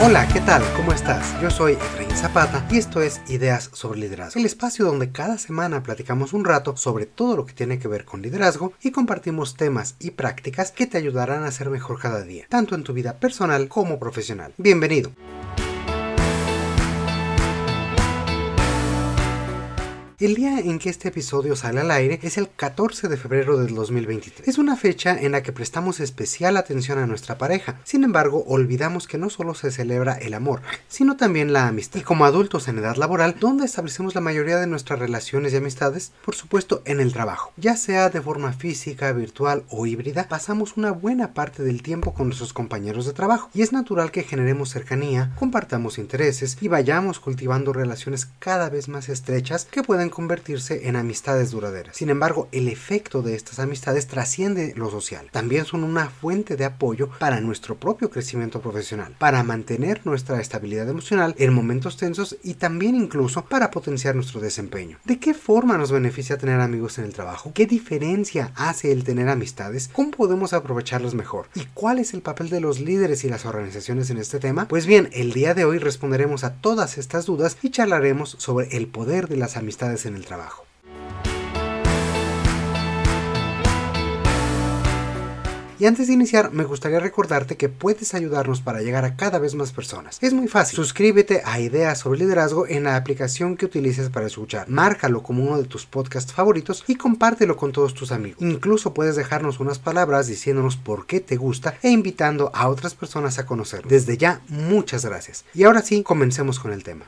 Hola, ¿qué tal? ¿Cómo estás? Yo soy Efraín Zapata y esto es Ideas sobre Liderazgo, el espacio donde cada semana platicamos un rato sobre todo lo que tiene que ver con liderazgo y compartimos temas y prácticas que te ayudarán a ser mejor cada día, tanto en tu vida personal como profesional. Bienvenido. El día en que este episodio sale al aire es el 14 de febrero del 2023. Es una fecha en la que prestamos especial atención a nuestra pareja. Sin embargo, olvidamos que no solo se celebra el amor, sino también la amistad. Y como adultos en edad laboral, ¿dónde establecemos la mayoría de nuestras relaciones y amistades? Por supuesto, en el trabajo. Ya sea de forma física, virtual o híbrida, pasamos una buena parte del tiempo con nuestros compañeros de trabajo. Y es natural que generemos cercanía, compartamos intereses y vayamos cultivando relaciones cada vez más estrechas que pueden convertirse en amistades duraderas. Sin embargo, el efecto de estas amistades trasciende lo social. También son una fuente de apoyo para nuestro propio crecimiento profesional, para mantener nuestra estabilidad emocional en momentos tensos y también incluso para potenciar nuestro desempeño. ¿De qué forma nos beneficia tener amigos en el trabajo? ¿Qué diferencia hace el tener amistades? ¿Cómo podemos aprovecharlos mejor? ¿Y cuál es el papel de los líderes y las organizaciones en este tema? Pues bien, el día de hoy responderemos a todas estas dudas y charlaremos sobre el poder de las amistades en el trabajo. Y antes de iniciar, me gustaría recordarte que puedes ayudarnos para llegar a cada vez más personas. Es muy fácil. Suscríbete a Ideas sobre Liderazgo en la aplicación que utilices para escuchar. Márcalo como uno de tus podcasts favoritos y compártelo con todos tus amigos. Incluso puedes dejarnos unas palabras diciéndonos por qué te gusta e invitando a otras personas a conocer. Desde ya, muchas gracias. Y ahora sí, comencemos con el tema.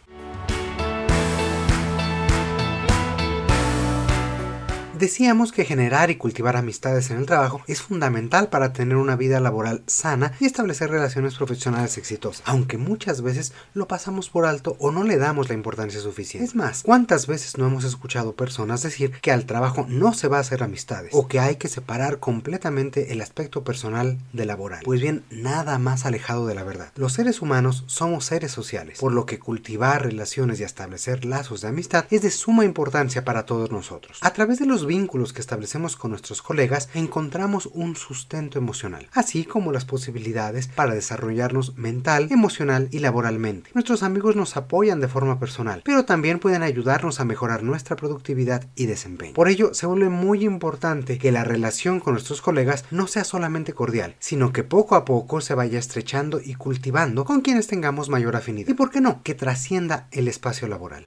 Decíamos que generar y cultivar amistades en el trabajo es fundamental para tener una vida laboral sana y establecer relaciones profesionales exitosas, aunque muchas veces lo pasamos por alto o no le damos la importancia suficiente. Es más, ¿cuántas veces no hemos escuchado personas decir que al trabajo no se va a hacer amistades o que hay que separar completamente el aspecto personal de laboral? Pues bien, nada más alejado de la verdad. Los seres humanos somos seres sociales, por lo que cultivar relaciones y establecer lazos de amistad es de suma importancia para todos nosotros. A través de los vínculos que establecemos con nuestros colegas encontramos un sustento emocional, así como las posibilidades para desarrollarnos mental, emocional y laboralmente. Nuestros amigos nos apoyan de forma personal, pero también pueden ayudarnos a mejorar nuestra productividad y desempeño. Por ello, se vuelve muy importante que la relación con nuestros colegas no sea solamente cordial, sino que poco a poco se vaya estrechando y cultivando con quienes tengamos mayor afinidad. Y por qué no, que trascienda el espacio laboral.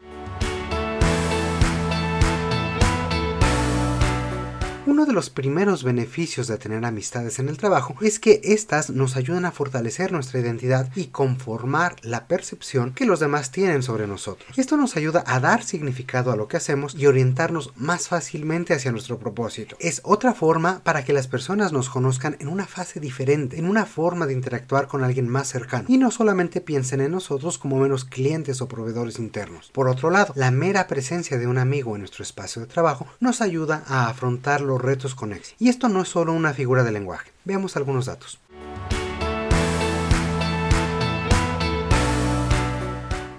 Uno de los primeros beneficios de tener amistades en el trabajo es que éstas nos ayudan a fortalecer nuestra identidad y conformar la percepción que los demás tienen sobre nosotros. Esto nos ayuda a dar significado a lo que hacemos y orientarnos más fácilmente hacia nuestro propósito. Es otra forma para que las personas nos conozcan en una fase diferente, en una forma de interactuar con alguien más cercano y no solamente piensen en nosotros como menos clientes o proveedores internos. Por otro lado, la mera presencia de un amigo en nuestro espacio de trabajo nos ayuda a afrontar los retos con éxito. Y esto no es solo una figura de lenguaje. Veamos algunos datos.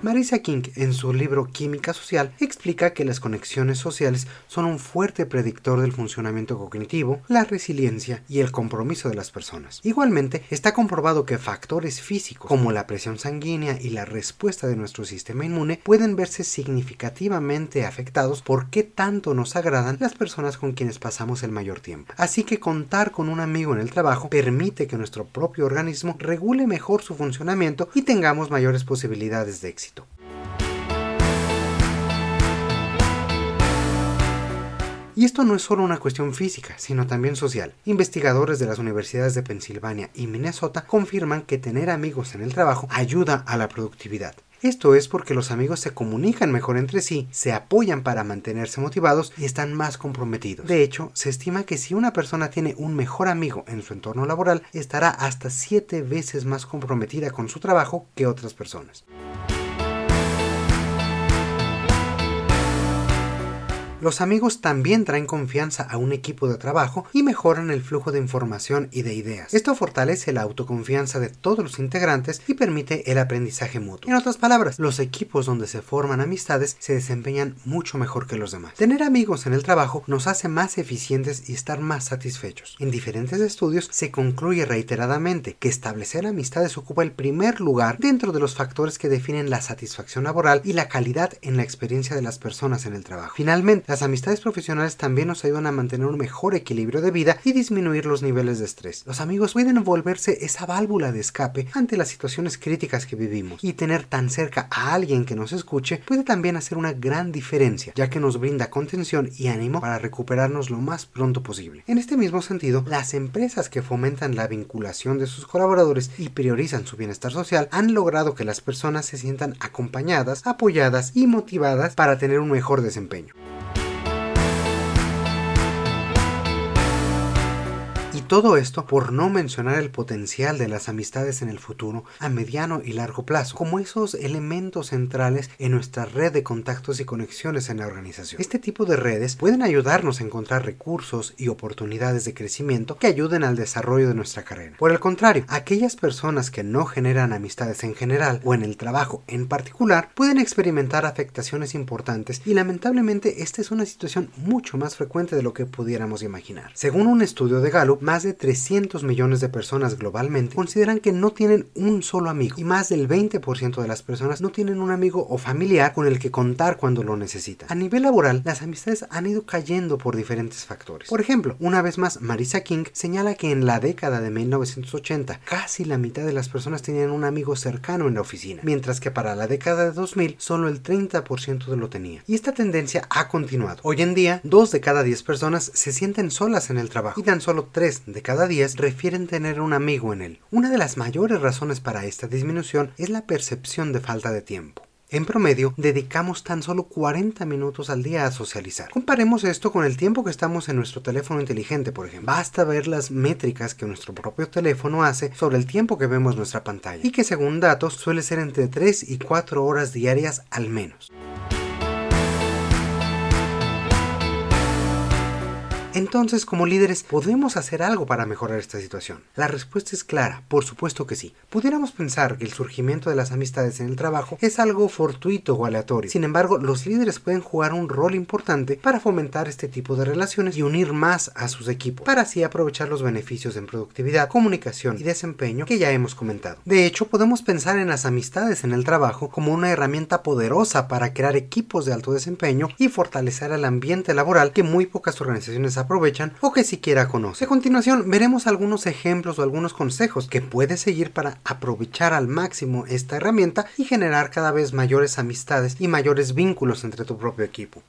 Marisa King, en su libro Química Social, explica que las conexiones sociales son un fuerte predictor del funcionamiento cognitivo, la resiliencia y el compromiso de las personas. Igualmente, está comprobado que factores físicos como la presión sanguínea y la respuesta de nuestro sistema inmune pueden verse significativamente afectados por qué tanto nos agradan las personas con quienes pasamos el mayor tiempo. Así que contar con un amigo en el trabajo permite que nuestro propio organismo regule mejor su funcionamiento y tengamos mayores posibilidades de éxito. Y esto no es solo una cuestión física, sino también social. Investigadores de las universidades de Pensilvania y Minnesota confirman que tener amigos en el trabajo ayuda a la productividad. Esto es porque los amigos se comunican mejor entre sí, se apoyan para mantenerse motivados y están más comprometidos. De hecho, se estima que si una persona tiene un mejor amigo en su entorno laboral, estará hasta 7 veces más comprometida con su trabajo que otras personas. Los amigos también traen confianza a un equipo de trabajo y mejoran el flujo de información y de ideas. Esto fortalece la autoconfianza de todos los integrantes y permite el aprendizaje mutuo. En otras palabras, los equipos donde se forman amistades se desempeñan mucho mejor que los demás. Tener amigos en el trabajo nos hace más eficientes y estar más satisfechos. En diferentes estudios se concluye reiteradamente que establecer amistades ocupa el primer lugar dentro de los factores que definen la satisfacción laboral y la calidad en la experiencia de las personas en el trabajo. Finalmente, las amistades profesionales también nos ayudan a mantener un mejor equilibrio de vida y disminuir los niveles de estrés. Los amigos pueden volverse esa válvula de escape ante las situaciones críticas que vivimos y tener tan cerca a alguien que nos escuche puede también hacer una gran diferencia, ya que nos brinda contención y ánimo para recuperarnos lo más pronto posible. En este mismo sentido, las empresas que fomentan la vinculación de sus colaboradores y priorizan su bienestar social han logrado que las personas se sientan acompañadas, apoyadas y motivadas para tener un mejor desempeño. Todo esto por no mencionar el potencial de las amistades en el futuro a mediano y largo plazo, como esos elementos centrales en nuestra red de contactos y conexiones en la organización. Este tipo de redes pueden ayudarnos a encontrar recursos y oportunidades de crecimiento que ayuden al desarrollo de nuestra carrera. Por el contrario, aquellas personas que no generan amistades en general o en el trabajo en particular pueden experimentar afectaciones importantes y lamentablemente esta es una situación mucho más frecuente de lo que pudiéramos imaginar. Según un estudio de Gallup, más de 300 millones de personas globalmente consideran que no tienen un solo amigo y más del 20% de las personas no tienen un amigo o familiar con el que contar cuando lo necesitan. A nivel laboral, las amistades han ido cayendo por diferentes factores. Por ejemplo, una vez más, Marisa King señala que en la década de 1980 casi la mitad de las personas tenían un amigo cercano en la oficina, mientras que para la década de 2000 solo el 30% de lo tenía. Y esta tendencia ha continuado. Hoy en día, dos de cada 10 personas se sienten solas en el trabajo y tan solo 3 de cada 10 refieren tener un amigo en él. Una de las mayores razones para esta disminución es la percepción de falta de tiempo. En promedio, dedicamos tan solo 40 minutos al día a socializar. Comparemos esto con el tiempo que estamos en nuestro teléfono inteligente, por ejemplo. Basta ver las métricas que nuestro propio teléfono hace sobre el tiempo que vemos nuestra pantalla y que según datos suele ser entre 3 y 4 horas diarias al menos. Entonces, como líderes, ¿podemos hacer algo para mejorar esta situación? La respuesta es clara, por supuesto que sí. Pudiéramos pensar que el surgimiento de las amistades en el trabajo es algo fortuito o aleatorio. Sin embargo, los líderes pueden jugar un rol importante para fomentar este tipo de relaciones y unir más a sus equipos, para así aprovechar los beneficios en productividad, comunicación y desempeño que ya hemos comentado. De hecho, podemos pensar en las amistades en el trabajo como una herramienta poderosa para crear equipos de alto desempeño y fortalecer el ambiente laboral que muy pocas organizaciones aprovechan o que siquiera conoce. A continuación veremos algunos ejemplos o algunos consejos que puedes seguir para aprovechar al máximo esta herramienta y generar cada vez mayores amistades y mayores vínculos entre tu propio equipo.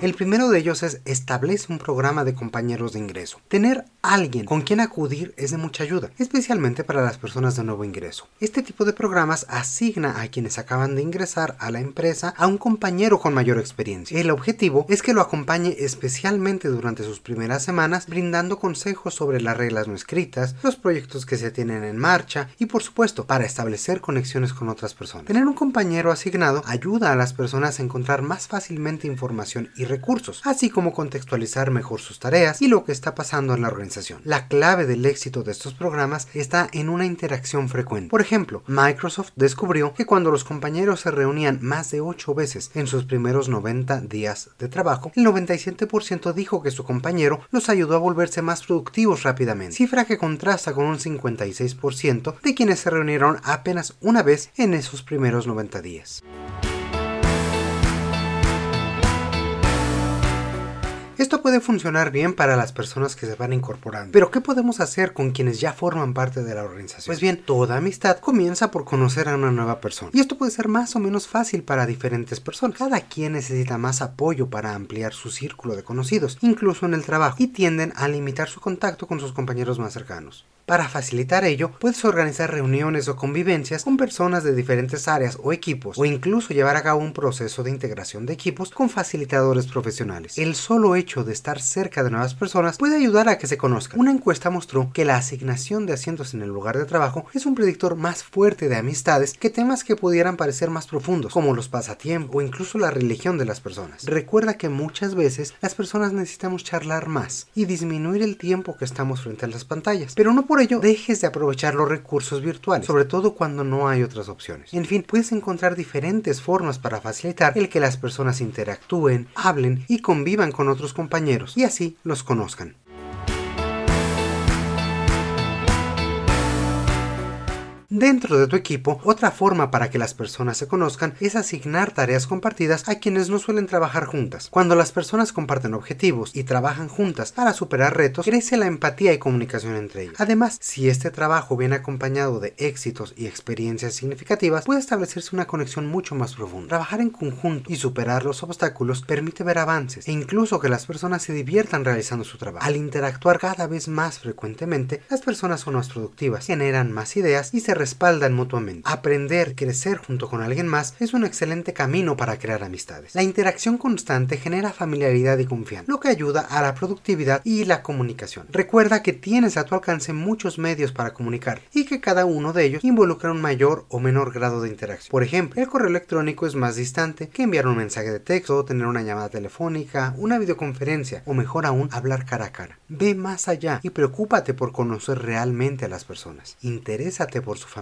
El primero de ellos es establece un programa de compañeros de ingreso. Tener alguien con quien acudir es de mucha ayuda, especialmente para las personas de nuevo ingreso. Este tipo de programas asigna a quienes acaban de ingresar a la empresa a un compañero con mayor experiencia. El objetivo es que lo acompañe especialmente durante sus primeras semanas, brindando consejos sobre las reglas no escritas, los proyectos que se tienen en marcha y por supuesto para establecer conexiones con otras personas. Tener un compañero asignado ayuda a las personas a encontrar más fácilmente información y recursos, así como contextualizar mejor sus tareas y lo que está pasando en la organización. La clave del éxito de estos programas está en una interacción frecuente. Por ejemplo, Microsoft descubrió que cuando los compañeros se reunían más de 8 veces en sus primeros 90 días de trabajo, el 97% dijo que su compañero los ayudó a volverse más productivos rápidamente, cifra que contrasta con un 56% de quienes se reunieron apenas una vez en esos primeros 90 días. Esto puede funcionar bien para las personas que se van incorporando, pero ¿qué podemos hacer con quienes ya forman parte de la organización? Pues bien, toda amistad comienza por conocer a una nueva persona, y esto puede ser más o menos fácil para diferentes personas. Cada quien necesita más apoyo para ampliar su círculo de conocidos, incluso en el trabajo, y tienden a limitar su contacto con sus compañeros más cercanos. Para facilitar ello, puedes organizar reuniones o convivencias con personas de diferentes áreas o equipos, o incluso llevar a cabo un proceso de integración de equipos con facilitadores profesionales. El solo hecho de estar cerca de nuevas personas puede ayudar a que se conozcan. Una encuesta mostró que la asignación de asientos en el lugar de trabajo es un predictor más fuerte de amistades que temas que pudieran parecer más profundos, como los pasatiempos o incluso la religión de las personas. Recuerda que muchas veces las personas necesitamos charlar más y disminuir el tiempo que estamos frente a las pantallas, pero no por ello dejes de aprovechar los recursos virtuales, sobre todo cuando no hay otras opciones. En fin, puedes encontrar diferentes formas para facilitar el que las personas interactúen, hablen y convivan con otros compañeros y así los conozcan. Dentro de tu equipo, otra forma para que las personas se conozcan es asignar tareas compartidas a quienes no suelen trabajar juntas. Cuando las personas comparten objetivos y trabajan juntas para superar retos, crece la empatía y comunicación entre ellas. Además, si este trabajo viene acompañado de éxitos y experiencias significativas, puede establecerse una conexión mucho más profunda. Trabajar en conjunto y superar los obstáculos permite ver avances e incluso que las personas se diviertan realizando su trabajo. Al interactuar cada vez más frecuentemente, las personas son más productivas, generan más ideas y se respaldan mutuamente. Aprender, crecer junto con alguien más es un excelente camino para crear amistades. La interacción constante genera familiaridad y confianza, lo que ayuda a la productividad y la comunicación. Recuerda que tienes a tu alcance muchos medios para comunicar y que cada uno de ellos involucra un mayor o menor grado de interacción. Por ejemplo, el correo electrónico es más distante que enviar un mensaje de texto, tener una llamada telefónica, una videoconferencia o mejor aún hablar cara a cara. Ve más allá y preocúpate por conocer realmente a las personas. Interésate por su familia,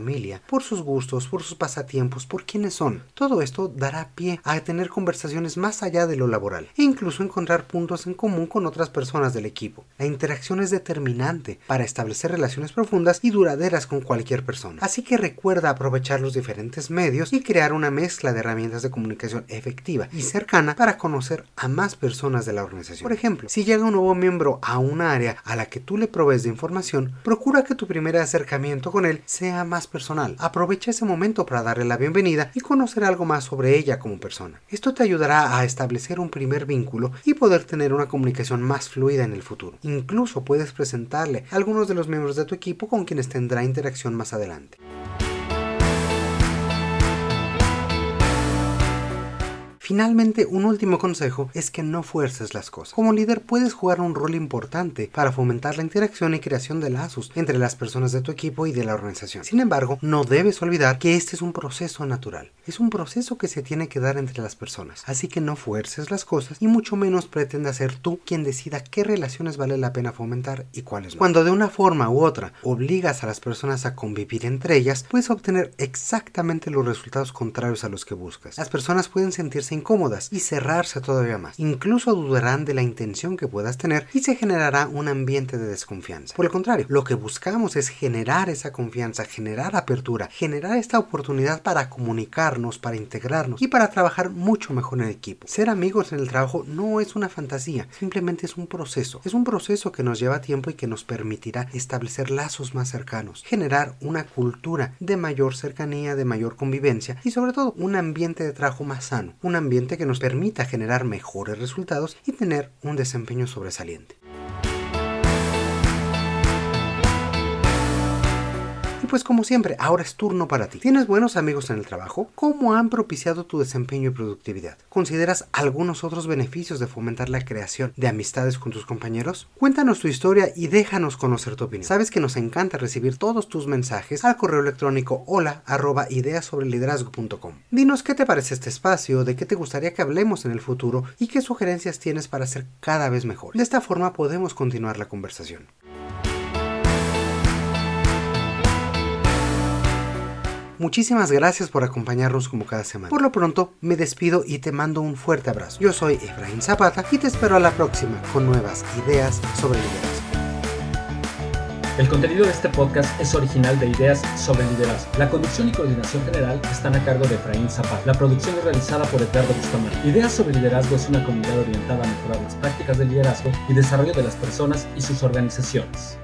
por sus gustos, por sus pasatiempos, por quiénes son. Todo esto dará pie a tener conversaciones más allá de lo laboral e incluso encontrar puntos en común con otras personas del equipo. La interacción es determinante para establecer relaciones profundas y duraderas con cualquier persona. Así que recuerda aprovechar los diferentes medios y crear una mezcla de herramientas de comunicación efectiva y cercana para conocer a más personas de la organización. Por ejemplo, si llega un nuevo miembro a un área a la que tú le provees de información, procura que tu primer acercamiento con él sea más personal. Aprovecha ese momento para darle la bienvenida y conocer algo más sobre ella como persona. Esto te ayudará a establecer un primer vínculo y poder tener una comunicación más fluida en el futuro. Incluso puedes presentarle a algunos de los miembros de tu equipo con quienes tendrá interacción más adelante. Finalmente, un último consejo es que no fuerces las cosas. Como líder puedes jugar un rol importante para fomentar la interacción y creación de lazos entre las personas de tu equipo y de la organización. Sin embargo, no debes olvidar que este es un proceso natural. Es un proceso que se tiene que dar entre las personas. Así que no fuerces las cosas y mucho menos pretenda ser tú quien decida qué relaciones vale la pena fomentar y cuáles no. Cuando de una forma u otra obligas a las personas a convivir entre ellas, puedes obtener exactamente los resultados contrarios a los que buscas. Las personas pueden sentirse incómodas y cerrarse todavía más. Incluso dudarán de la intención que puedas tener y se generará un ambiente de desconfianza. Por el contrario, lo que buscamos es generar esa confianza, generar apertura, generar esta oportunidad para comunicarnos, para integrarnos y para trabajar mucho mejor en equipo. Ser amigos en el trabajo no es una fantasía, simplemente es un proceso. Es un proceso que nos lleva tiempo y que nos permitirá establecer lazos más cercanos, generar una cultura de mayor cercanía, de mayor convivencia y sobre todo un ambiente de trabajo más sano, que nos permita generar mejores resultados y tener un desempeño sobresaliente. Pues como siempre, ahora es turno para ti. ¿Tienes buenos amigos en el trabajo? ¿Cómo han propiciado tu desempeño y productividad? ¿Consideras algunos otros beneficios de fomentar la creación de amistades con tus compañeros? Cuéntanos tu historia y déjanos conocer tu opinión. Sabes que nos encanta recibir todos tus mensajes al correo electrónico hola arroba liderazgo.com. Dinos qué te parece este espacio, de qué te gustaría que hablemos en el futuro y qué sugerencias tienes para ser cada vez mejor. De esta forma podemos continuar la conversación. Muchísimas gracias por acompañarnos como cada semana. Por lo pronto, me despido y te mando un fuerte abrazo. Yo soy Efraín Zapata y te espero a la próxima con nuevas ideas sobre liderazgo. El contenido de este podcast es original de Ideas sobre Liderazgo. La conducción y coordinación general están a cargo de Efraín Zapata. La producción es realizada por Edgardo Bustamante. Ideas sobre Liderazgo es una comunidad orientada a mejorar las prácticas de liderazgo y desarrollo de las personas y sus organizaciones.